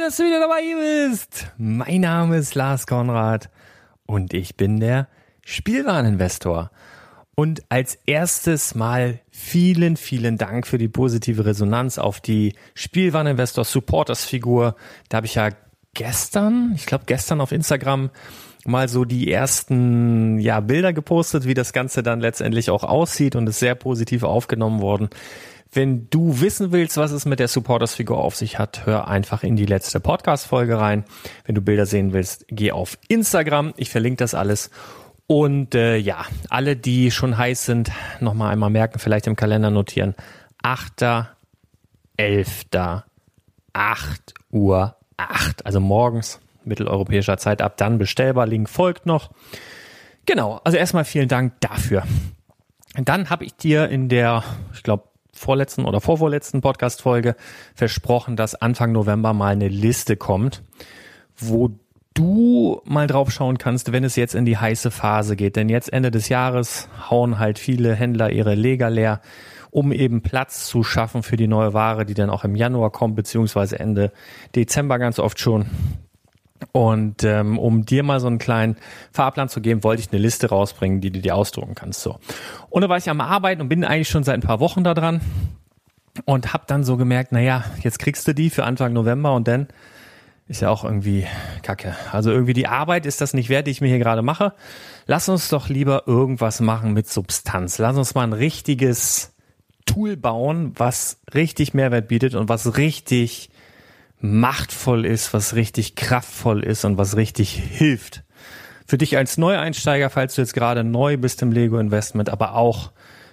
dass du wieder dabei bist. Mein Name ist Lars Konrad und ich bin der Spielwareninvestor. Und als erstes mal vielen, vielen Dank für die positive Resonanz auf die Spielwareninvestor Supporters Figur. Da habe ich ja gestern, ich glaube gestern auf Instagram mal so die ersten ja, Bilder gepostet, wie das Ganze dann letztendlich auch aussieht und ist sehr positiv aufgenommen worden. Wenn du wissen willst, was es mit der Supporters-Figur auf sich hat, hör einfach in die letzte Podcast-Folge rein. Wenn du Bilder sehen willst, geh auf Instagram. Ich verlinke das alles. Und äh, ja, alle, die schon heiß sind, nochmal einmal merken, vielleicht im Kalender notieren. 8.11. 8 Uhr 8, also morgens mitteleuropäischer Zeit ab, dann bestellbar. Link folgt noch. Genau, also erstmal vielen Dank dafür. Dann habe ich dir in der, ich glaube, vorletzten oder vorvorletzten Podcast-Folge versprochen, dass Anfang November mal eine Liste kommt, wo du mal drauf schauen kannst, wenn es jetzt in die heiße Phase geht. Denn jetzt Ende des Jahres hauen halt viele Händler ihre Leger leer, um eben Platz zu schaffen für die neue Ware, die dann auch im Januar kommt, beziehungsweise Ende Dezember ganz oft schon. Und ähm, um dir mal so einen kleinen Fahrplan zu geben, wollte ich eine Liste rausbringen, die du dir ausdrucken kannst. So. Und da war ich am Arbeiten und bin eigentlich schon seit ein paar Wochen da dran und habe dann so gemerkt, naja, jetzt kriegst du die für Anfang November und dann ist ja auch irgendwie kacke. Also irgendwie die Arbeit ist das nicht wert, die ich mir hier gerade mache. Lass uns doch lieber irgendwas machen mit Substanz. Lass uns mal ein richtiges Tool bauen, was richtig Mehrwert bietet und was richtig machtvoll ist, was richtig kraftvoll ist und was richtig hilft. Für dich als Neueinsteiger, falls du jetzt gerade neu bist im Lego Investment, aber auch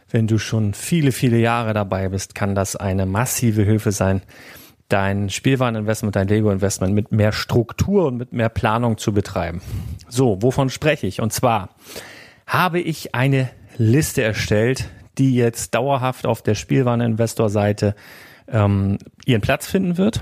wenn du schon viele, viele Jahre dabei bist, kann das eine massive Hilfe sein, dein Spielwareninvestment, dein Lego-Investment mit mehr Struktur und mit mehr Planung zu betreiben. So, wovon spreche ich? Und zwar habe ich eine Liste erstellt, die jetzt dauerhaft auf der Spielwareninvestor-Seite ähm, ihren Platz finden wird.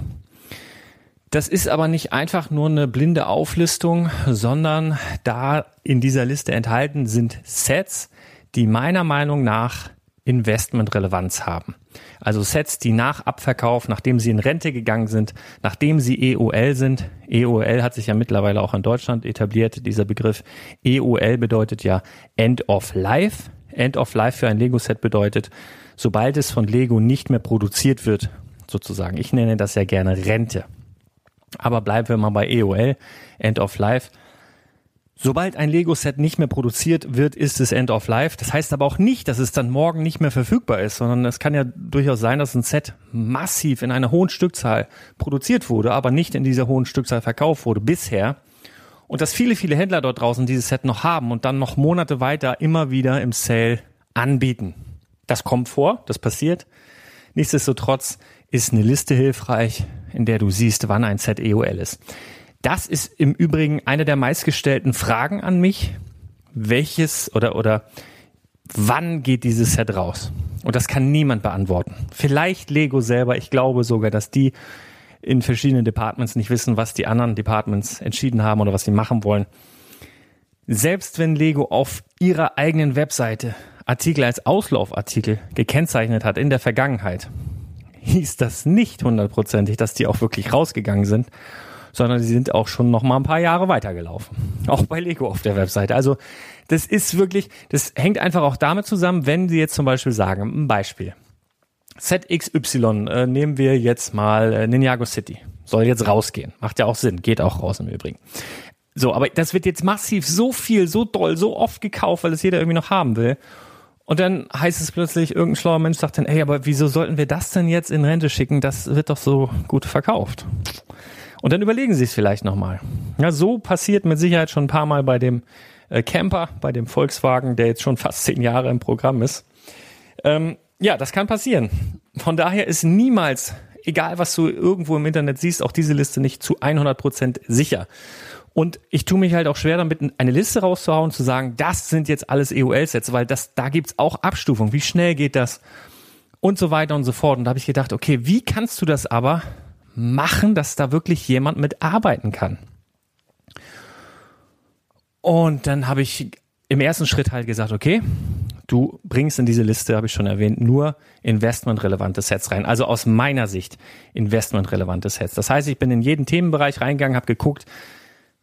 Das ist aber nicht einfach nur eine blinde Auflistung, sondern da in dieser Liste enthalten sind Sets, die meiner Meinung nach Investmentrelevanz haben. Also Sets, die nach Abverkauf, nachdem sie in Rente gegangen sind, nachdem sie EOL sind. EOL hat sich ja mittlerweile auch in Deutschland etabliert, dieser Begriff. EOL bedeutet ja End of Life. End of Life für ein Lego-Set bedeutet, sobald es von Lego nicht mehr produziert wird, sozusagen. Ich nenne das ja gerne Rente. Aber bleiben wir mal bei EOL, End of Life. Sobald ein Lego-Set nicht mehr produziert wird, ist es End of Life. Das heißt aber auch nicht, dass es dann morgen nicht mehr verfügbar ist, sondern es kann ja durchaus sein, dass ein Set massiv in einer hohen Stückzahl produziert wurde, aber nicht in dieser hohen Stückzahl verkauft wurde bisher. Und dass viele, viele Händler dort draußen dieses Set noch haben und dann noch Monate weiter immer wieder im Sale anbieten. Das kommt vor, das passiert. Nichtsdestotrotz ist eine Liste hilfreich, in der du siehst, wann ein Set EOL ist. Das ist im Übrigen eine der meistgestellten Fragen an mich. Welches oder, oder wann geht dieses Set raus? Und das kann niemand beantworten. Vielleicht Lego selber. Ich glaube sogar, dass die in verschiedenen Departments nicht wissen, was die anderen Departments entschieden haben oder was sie machen wollen. Selbst wenn Lego auf ihrer eigenen Webseite Artikel als Auslaufartikel gekennzeichnet hat in der Vergangenheit, hieß das nicht hundertprozentig, dass die auch wirklich rausgegangen sind sondern sie sind auch schon noch mal ein paar Jahre weitergelaufen. Auch bei Lego auf der Webseite. Also das ist wirklich, das hängt einfach auch damit zusammen, wenn Sie jetzt zum Beispiel sagen, ein Beispiel. ZXY äh, nehmen wir jetzt mal äh, Ninjago City. Soll jetzt rausgehen. Macht ja auch Sinn. Geht auch raus im Übrigen. So, aber das wird jetzt massiv so viel, so doll, so oft gekauft, weil es jeder irgendwie noch haben will. Und dann heißt es plötzlich, irgendein schlauer Mensch sagt dann, ey, aber wieso sollten wir das denn jetzt in Rente schicken? Das wird doch so gut verkauft. Und dann überlegen Sie es vielleicht nochmal. Ja, so passiert mit Sicherheit schon ein paar Mal bei dem äh, Camper, bei dem Volkswagen, der jetzt schon fast zehn Jahre im Programm ist. Ähm, ja, das kann passieren. Von daher ist niemals, egal was du irgendwo im Internet siehst, auch diese Liste nicht zu 100 Prozent sicher. Und ich tue mich halt auch schwer damit, eine Liste rauszuhauen, zu sagen, das sind jetzt alles EOL-Sets, weil das, da gibt's auch Abstufungen. Wie schnell geht das? Und so weiter und so fort. Und da habe ich gedacht, okay, wie kannst du das aber machen, dass da wirklich jemand mit arbeiten kann. Und dann habe ich im ersten Schritt halt gesagt, okay, du bringst in diese Liste, habe ich schon erwähnt, nur investmentrelevante Sets rein. Also aus meiner Sicht investmentrelevante Sets. Das heißt, ich bin in jeden Themenbereich reingegangen, habe geguckt,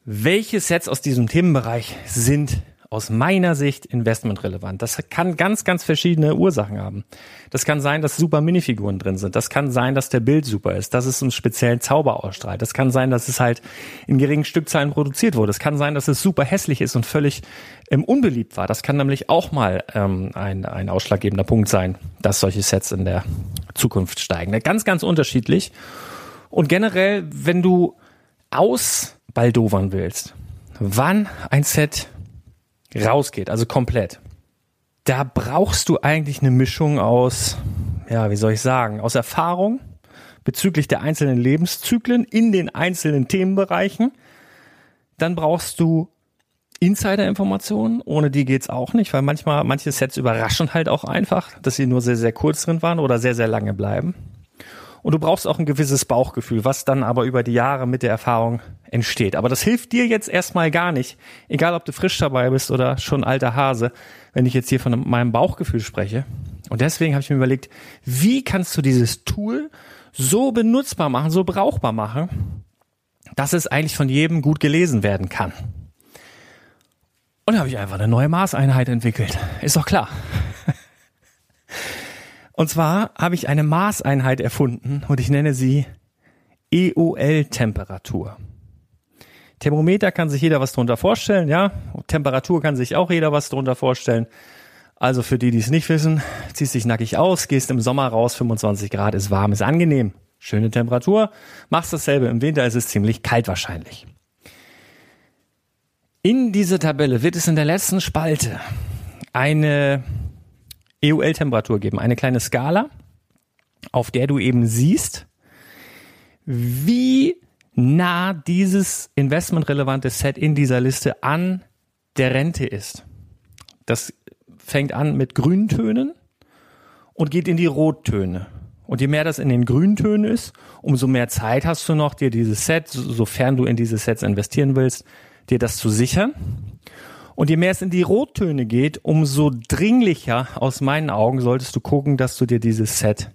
welche Sets aus diesem Themenbereich sind aus meiner Sicht investmentrelevant. Das kann ganz, ganz verschiedene Ursachen haben. Das kann sein, dass super Minifiguren drin sind. Das kann sein, dass der Bild super ist, dass es einen speziellen Zauber ausstrahlt. Das kann sein, dass es halt in geringen Stückzahlen produziert wurde. Es kann sein, dass es super hässlich ist und völlig ähm, unbeliebt war. Das kann nämlich auch mal ähm, ein, ein ausschlaggebender Punkt sein, dass solche Sets in der Zukunft steigen. Ganz, ganz unterschiedlich. Und generell, wenn du ausbaldovern willst, wann ein Set rausgeht, also komplett, da brauchst du eigentlich eine Mischung aus, ja, wie soll ich sagen, aus Erfahrung bezüglich der einzelnen Lebenszyklen in den einzelnen Themenbereichen. Dann brauchst du Insider-Informationen, ohne die geht's auch nicht, weil manchmal, manche Sets überraschen halt auch einfach, dass sie nur sehr, sehr kurz drin waren oder sehr, sehr lange bleiben. Und du brauchst auch ein gewisses Bauchgefühl, was dann aber über die Jahre mit der Erfahrung entsteht. Aber das hilft dir jetzt erstmal gar nicht, egal ob du frisch dabei bist oder schon alter Hase, wenn ich jetzt hier von meinem Bauchgefühl spreche. Und deswegen habe ich mir überlegt, wie kannst du dieses Tool so benutzbar machen, so brauchbar machen, dass es eigentlich von jedem gut gelesen werden kann. Und da habe ich einfach eine neue Maßeinheit entwickelt. Ist doch klar. Und zwar habe ich eine Maßeinheit erfunden und ich nenne sie EOL-Temperatur. Thermometer kann sich jeder was drunter vorstellen, ja. Temperatur kann sich auch jeder was drunter vorstellen. Also für die, die es nicht wissen, ziehst dich nackig aus, gehst im Sommer raus, 25 Grad, ist warm, ist angenehm. Schöne Temperatur. Machst dasselbe im Winter, ist es ziemlich kalt wahrscheinlich. In dieser Tabelle wird es in der letzten Spalte eine EUL-Temperatur geben, eine kleine Skala, auf der du eben siehst, wie nah dieses investmentrelevante Set in dieser Liste an der Rente ist. Das fängt an mit Grüntönen und geht in die Rottöne. Und je mehr das in den Grüntönen ist, umso mehr Zeit hast du noch, dir dieses Set, sofern du in diese Sets investieren willst, dir das zu sichern. Und je mehr es in die Rottöne geht, umso dringlicher aus meinen Augen solltest du gucken, dass du dir dieses Set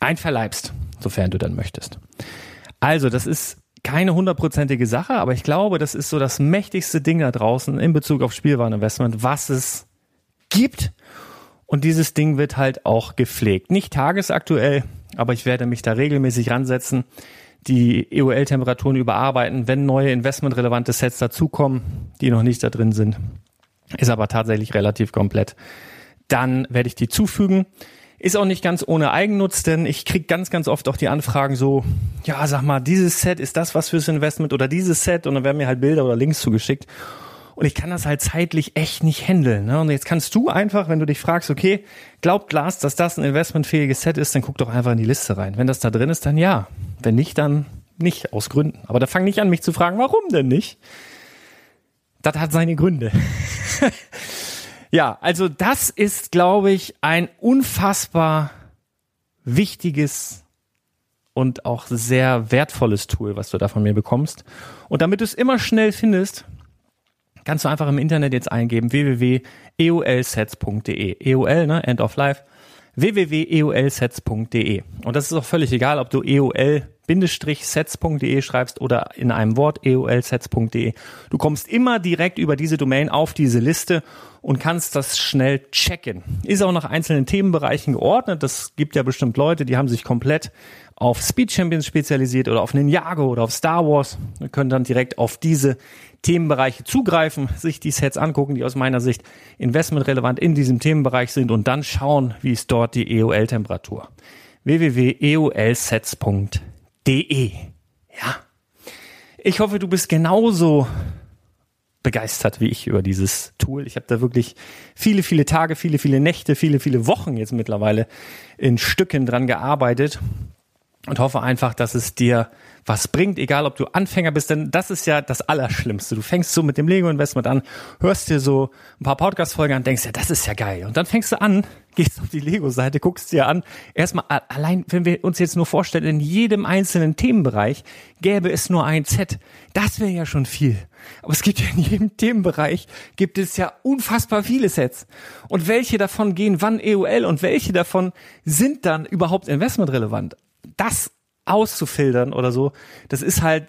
einverleibst, sofern du dann möchtest. Also, das ist keine hundertprozentige Sache, aber ich glaube, das ist so das mächtigste Ding da draußen in Bezug auf Spielwareninvestment, was es gibt. Und dieses Ding wird halt auch gepflegt. Nicht tagesaktuell, aber ich werde mich da regelmäßig ransetzen, die EOL-Temperaturen überarbeiten, wenn neue investmentrelevante Sets dazukommen, die noch nicht da drin sind. Ist aber tatsächlich relativ komplett. Dann werde ich die zufügen. Ist auch nicht ganz ohne Eigennutz, denn ich krieg ganz, ganz oft auch die Anfragen so, ja, sag mal, dieses Set, ist das was fürs Investment oder dieses Set? Und dann werden mir halt Bilder oder Links zugeschickt. Und ich kann das halt zeitlich echt nicht handeln. Ne? Und jetzt kannst du einfach, wenn du dich fragst, okay, glaubt Glas, dass das ein investmentfähiges Set ist, dann guck doch einfach in die Liste rein. Wenn das da drin ist, dann ja. Wenn nicht, dann nicht, aus Gründen. Aber da fang nicht an, mich zu fragen, warum denn nicht? Das hat seine Gründe. ja, also das ist, glaube ich, ein unfassbar wichtiges und auch sehr wertvolles Tool, was du da von mir bekommst. Und damit du es immer schnell findest, kannst du einfach im Internet jetzt eingeben www.eolsets.de. EOL, ne, End of Life www.eolsets.de. Und das ist auch völlig egal, ob du eol-sets.de schreibst oder in einem Wort eolsets.de. Du kommst immer direkt über diese Domain auf diese Liste und kannst das schnell checken. Ist auch nach einzelnen Themenbereichen geordnet. Das gibt ja bestimmt Leute, die haben sich komplett auf Speed Champions spezialisiert oder auf Ninjago oder auf Star Wars und können dann direkt auf diese Themenbereiche zugreifen, sich die Sets angucken, die aus meiner Sicht investmentrelevant in diesem Themenbereich sind und dann schauen, wie ist dort die EOL-Temperatur. www.eolsets.de Ja. Ich hoffe, du bist genauso begeistert wie ich über dieses Tool. Ich habe da wirklich viele, viele Tage, viele, viele Nächte, viele, viele Wochen jetzt mittlerweile in Stücken dran gearbeitet und hoffe einfach, dass es dir was bringt, egal ob du Anfänger bist, denn das ist ja das Allerschlimmste. Du fängst so mit dem Lego-Investment an, hörst dir so ein paar Podcast-Folgen an, denkst ja, das ist ja geil. Und dann fängst du an, gehst auf die Lego-Seite, guckst dir an. Erstmal, allein, wenn wir uns jetzt nur vorstellen, in jedem einzelnen Themenbereich gäbe es nur ein Set. Das wäre ja schon viel. Aber es gibt ja in jedem Themenbereich gibt es ja unfassbar viele Sets. Und welche davon gehen wann EOL und welche davon sind dann überhaupt investmentrelevant? Das auszufiltern oder so, das ist halt,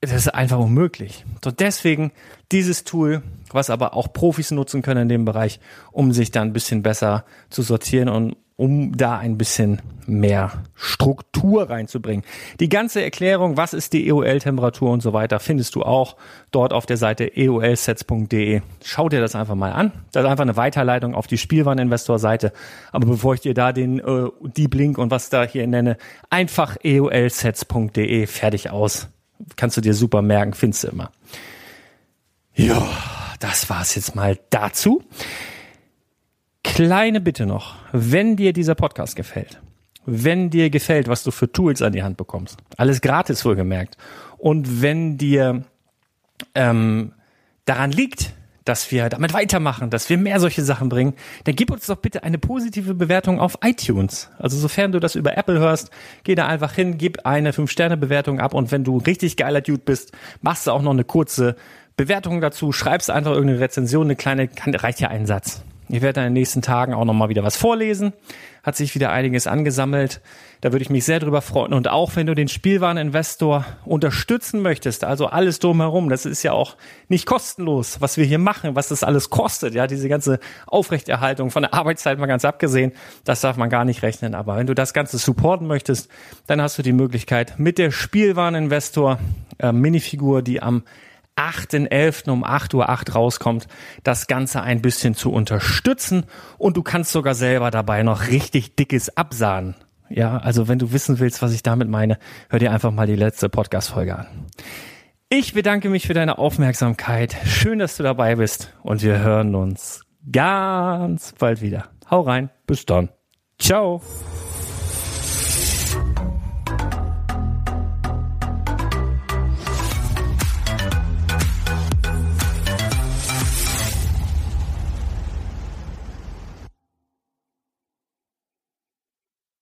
das ist einfach unmöglich. So deswegen dieses Tool, was aber auch Profis nutzen können in dem Bereich, um sich da ein bisschen besser zu sortieren und um da ein bisschen mehr Struktur reinzubringen. Die ganze Erklärung, was ist die EOL-Temperatur und so weiter, findest du auch dort auf der Seite eolsets.de. Schau dir das einfach mal an. Das ist einfach eine Weiterleitung auf die Spielwareninvestor-Seite. Aber bevor ich dir da den äh, Deep Link und was da hier nenne, einfach eolsets.de, fertig aus. Kannst du dir super merken, findest du immer. Ja, das war's jetzt mal dazu. Kleine Bitte noch, wenn dir dieser Podcast gefällt, wenn dir gefällt, was du für Tools an die Hand bekommst, alles gratis wohlgemerkt, und wenn dir ähm, daran liegt, dass wir damit weitermachen, dass wir mehr solche Sachen bringen, dann gib uns doch bitte eine positive Bewertung auf iTunes. Also sofern du das über Apple hörst, geh da einfach hin, gib eine 5-Sterne-Bewertung ab und wenn du richtig geiler Dude bist, machst du auch noch eine kurze Bewertung dazu, schreibst einfach irgendeine Rezension, eine kleine, kann, reicht ja ein Satz. Ich werde in den nächsten Tagen auch nochmal wieder was vorlesen. Hat sich wieder einiges angesammelt. Da würde ich mich sehr drüber freuen. Und auch wenn du den Spielwareninvestor unterstützen möchtest, also alles drumherum, das ist ja auch nicht kostenlos, was wir hier machen, was das alles kostet. Ja, diese ganze Aufrechterhaltung von der Arbeitszeit mal ganz abgesehen, das darf man gar nicht rechnen. Aber wenn du das Ganze supporten möchtest, dann hast du die Möglichkeit mit der Spielwareninvestor äh, Minifigur, die am 8.11. um 8.08 Uhr rauskommt, das Ganze ein bisschen zu unterstützen und du kannst sogar selber dabei noch richtig dickes absahen. Ja, also wenn du wissen willst, was ich damit meine, hör dir einfach mal die letzte Podcast-Folge an. Ich bedanke mich für deine Aufmerksamkeit. Schön, dass du dabei bist und wir hören uns ganz bald wieder. Hau rein. Bis dann. Ciao.